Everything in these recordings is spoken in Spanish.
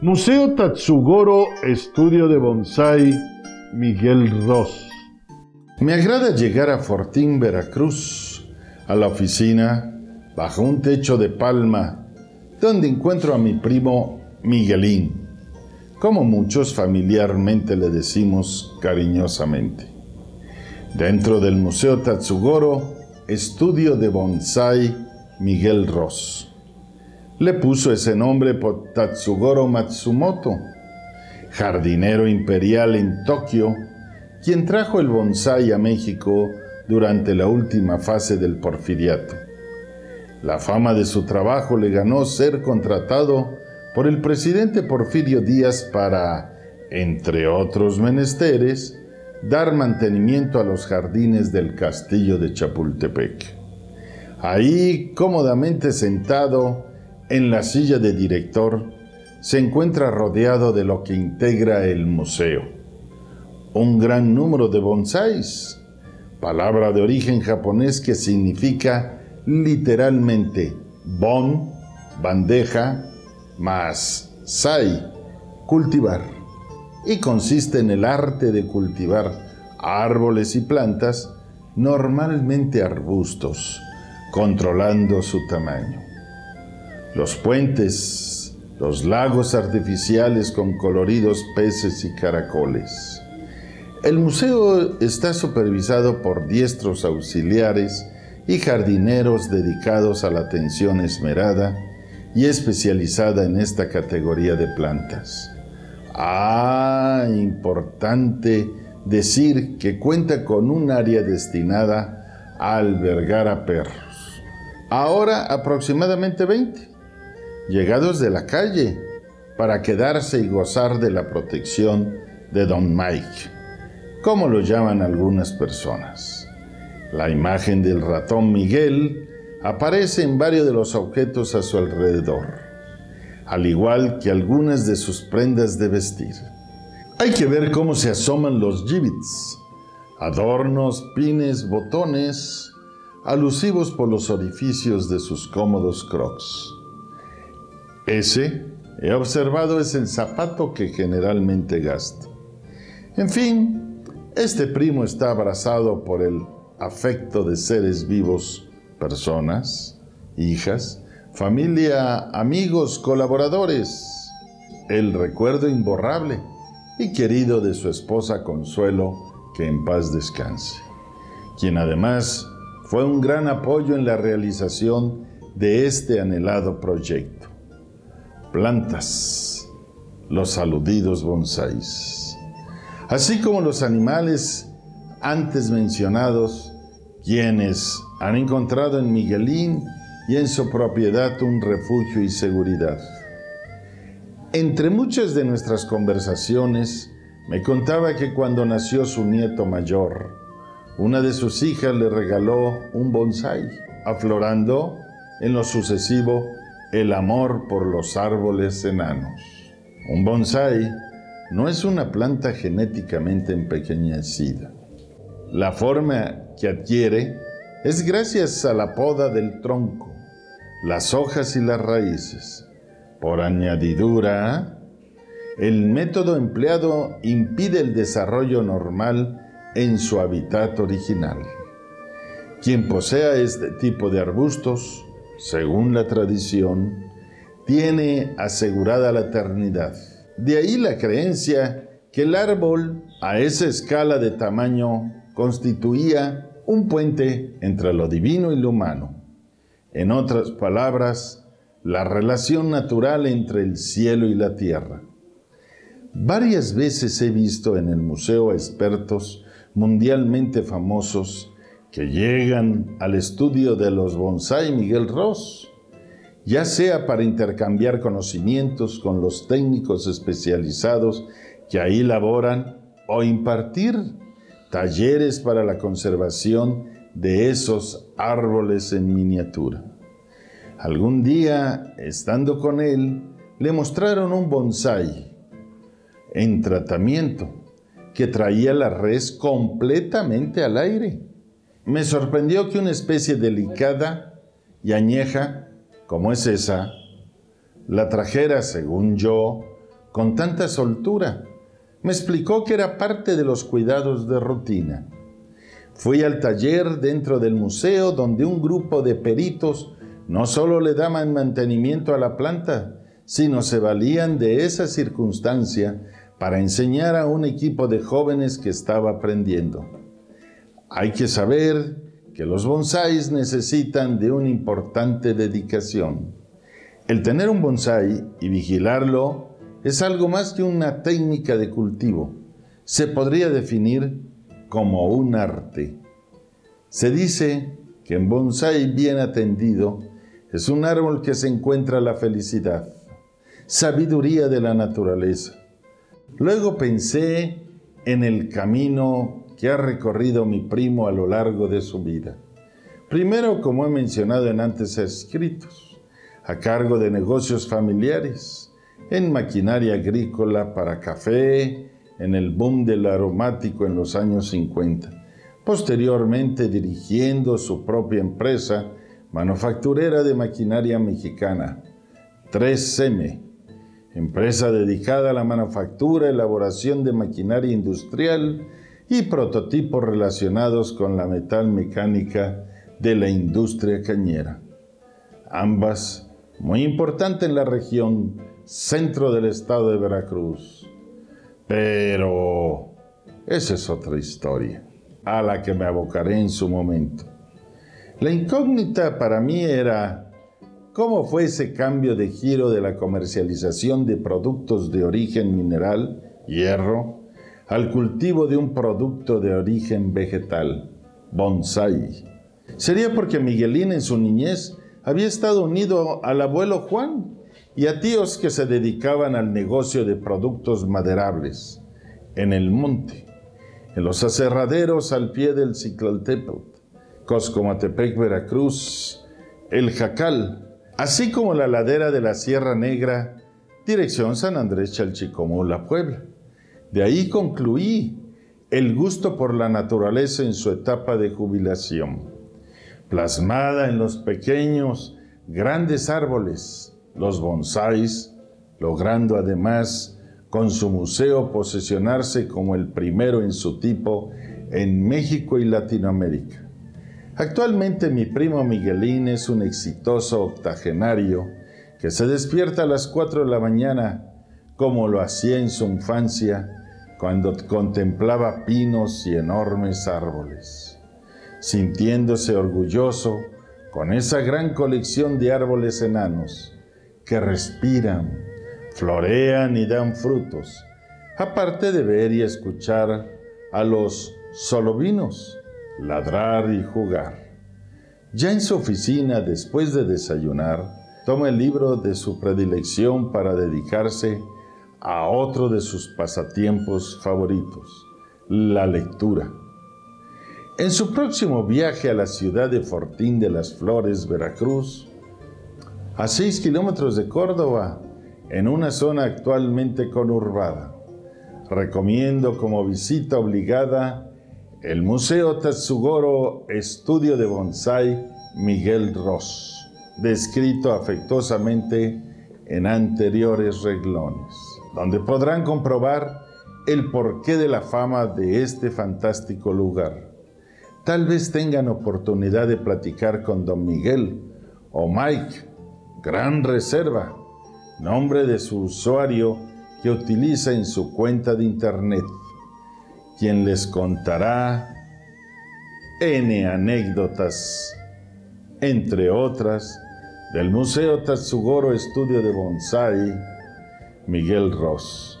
Museo Tatsugoro, Estudio de Bonsai, Miguel Ross. Me agrada llegar a Fortín, Veracruz, a la oficina, bajo un techo de palma, donde encuentro a mi primo Miguelín, como muchos familiarmente le decimos cariñosamente. Dentro del Museo Tatsugoro, estudio de bonsai Miguel Ross. Le puso ese nombre por Tatsugoro Matsumoto, jardinero imperial en Tokio, quien trajo el bonsai a México durante la última fase del porfiriato. La fama de su trabajo le ganó ser contratado por el presidente Porfirio Díaz para, entre otros menesteres, dar mantenimiento a los jardines del castillo de Chapultepec. Ahí, cómodamente sentado en la silla de director, se encuentra rodeado de lo que integra el museo. Un gran número de bonsáis, palabra de origen japonés que significa literalmente bon, bandeja, más sai, cultivar y consiste en el arte de cultivar árboles y plantas, normalmente arbustos, controlando su tamaño. Los puentes, los lagos artificiales con coloridos peces y caracoles. El museo está supervisado por diestros auxiliares y jardineros dedicados a la atención esmerada y especializada en esta categoría de plantas. Ah, importante decir que cuenta con un área destinada a albergar a perros. Ahora aproximadamente 20, llegados de la calle, para quedarse y gozar de la protección de Don Mike, como lo llaman algunas personas. La imagen del ratón Miguel aparece en varios de los objetos a su alrededor al igual que algunas de sus prendas de vestir. Hay que ver cómo se asoman los gibbets, adornos, pines, botones, alusivos por los orificios de sus cómodos crocs. Ese, he observado, es el zapato que generalmente gasto. En fin, este primo está abrazado por el afecto de seres vivos, personas, hijas, familia, amigos, colaboradores, el recuerdo imborrable y querido de su esposa Consuelo, que en paz descanse, quien además fue un gran apoyo en la realización de este anhelado proyecto. Plantas, los aludidos bonsáis, así como los animales antes mencionados, quienes han encontrado en Miguelín y en su propiedad un refugio y seguridad. Entre muchas de nuestras conversaciones, me contaba que cuando nació su nieto mayor, una de sus hijas le regaló un bonsai, aflorando en lo sucesivo el amor por los árboles enanos. Un bonsai no es una planta genéticamente empequeñecida. La forma que adquiere es gracias a la poda del tronco, las hojas y las raíces. Por añadidura, el método empleado impide el desarrollo normal en su hábitat original. Quien posea este tipo de arbustos, según la tradición, tiene asegurada la eternidad. De ahí la creencia que el árbol, a esa escala de tamaño, constituía un puente entre lo divino y lo humano en otras palabras, la relación natural entre el cielo y la tierra. Varias veces he visto en el museo a expertos mundialmente famosos que llegan al estudio de los bonsai Miguel Ross ya sea para intercambiar conocimientos con los técnicos especializados que ahí laboran o impartir talleres para la conservación de esos árboles en miniatura. Algún día, estando con él, le mostraron un bonsai en tratamiento que traía la res completamente al aire. Me sorprendió que una especie delicada y añeja como es esa, la trajera, según yo, con tanta soltura. Me explicó que era parte de los cuidados de rutina. Fui al taller dentro del museo donde un grupo de peritos no solo le daban mantenimiento a la planta, sino se valían de esa circunstancia para enseñar a un equipo de jóvenes que estaba aprendiendo. Hay que saber que los bonsáis necesitan de una importante dedicación. El tener un bonsái y vigilarlo es algo más que una técnica de cultivo. Se podría definir como un arte. Se dice que en bonsái bien atendido es un árbol que se encuentra la felicidad, sabiduría de la naturaleza. Luego pensé en el camino que ha recorrido mi primo a lo largo de su vida. Primero, como he mencionado en antes escritos, a cargo de negocios familiares, en maquinaria agrícola para café, en el boom del aromático en los años 50. Posteriormente dirigiendo su propia empresa manufacturera de maquinaria mexicana, 3M, empresa dedicada a la manufactura, elaboración de maquinaria industrial y prototipos relacionados con la metal mecánica de la industria cañera. Ambas muy importantes en la región centro del estado de Veracruz. Pero esa es otra historia, a la que me abocaré en su momento. La incógnita para mí era cómo fue ese cambio de giro de la comercialización de productos de origen mineral, hierro, al cultivo de un producto de origen vegetal, bonsai. Sería porque Miguelín en su niñez había estado unido al abuelo Juan y a tíos que se dedicaban al negocio de productos maderables en el monte, en los aserraderos al pie del Ciclaltépetl Coscomatepec, Veracruz, El Jacal, así como la ladera de la Sierra Negra, dirección San Andrés Chalchicomula, Puebla. De ahí concluí el gusto por la naturaleza en su etapa de jubilación, plasmada en los pequeños, grandes árboles, los bonsáis, logrando además con su museo posesionarse como el primero en su tipo en México y Latinoamérica. Actualmente mi primo Miguelín es un exitoso octogenario que se despierta a las 4 de la mañana como lo hacía en su infancia cuando contemplaba pinos y enormes árboles, sintiéndose orgulloso con esa gran colección de árboles enanos que respiran, florean y dan frutos, aparte de ver y escuchar a los solovinos ladrar y jugar. Ya en su oficina, después de desayunar, toma el libro de su predilección para dedicarse a otro de sus pasatiempos favoritos, la lectura. En su próximo viaje a la ciudad de Fortín de las Flores, Veracruz, a 6 kilómetros de Córdoba, en una zona actualmente conurbada, recomiendo como visita obligada el Museo Tatsugoro Estudio de Bonsai Miguel Ross, descrito afectuosamente en anteriores reglones, donde podrán comprobar el porqué de la fama de este fantástico lugar. Tal vez tengan oportunidad de platicar con don Miguel o Mike, Gran Reserva, nombre de su usuario que utiliza en su cuenta de internet quien les contará N anécdotas, entre otras, del Museo Tatsugoro Estudio de Bonsai Miguel Ross,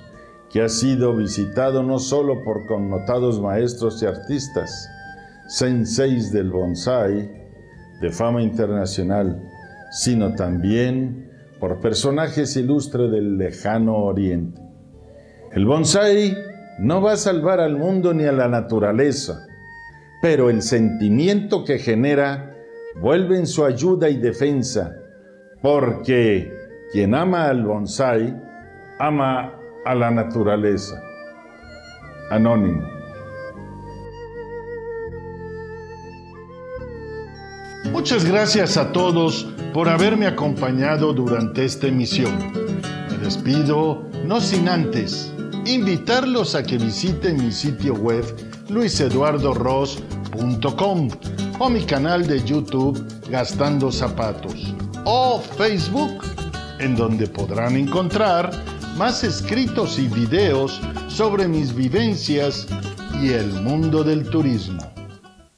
que ha sido visitado no solo por connotados maestros y artistas, senseis del bonsai de fama internacional, sino también por personajes ilustres del lejano oriente. El bonsai no va a salvar al mundo ni a la naturaleza, pero el sentimiento que genera vuelve en su ayuda y defensa, porque quien ama al bonsai ama a la naturaleza. Anónimo. Muchas gracias a todos por haberme acompañado durante esta emisión. Me despido, no sin antes invitarlos a que visiten mi sitio web luiseduardoros.com o mi canal de YouTube Gastando Zapatos o Facebook, en donde podrán encontrar más escritos y videos sobre mis vivencias y el mundo del turismo.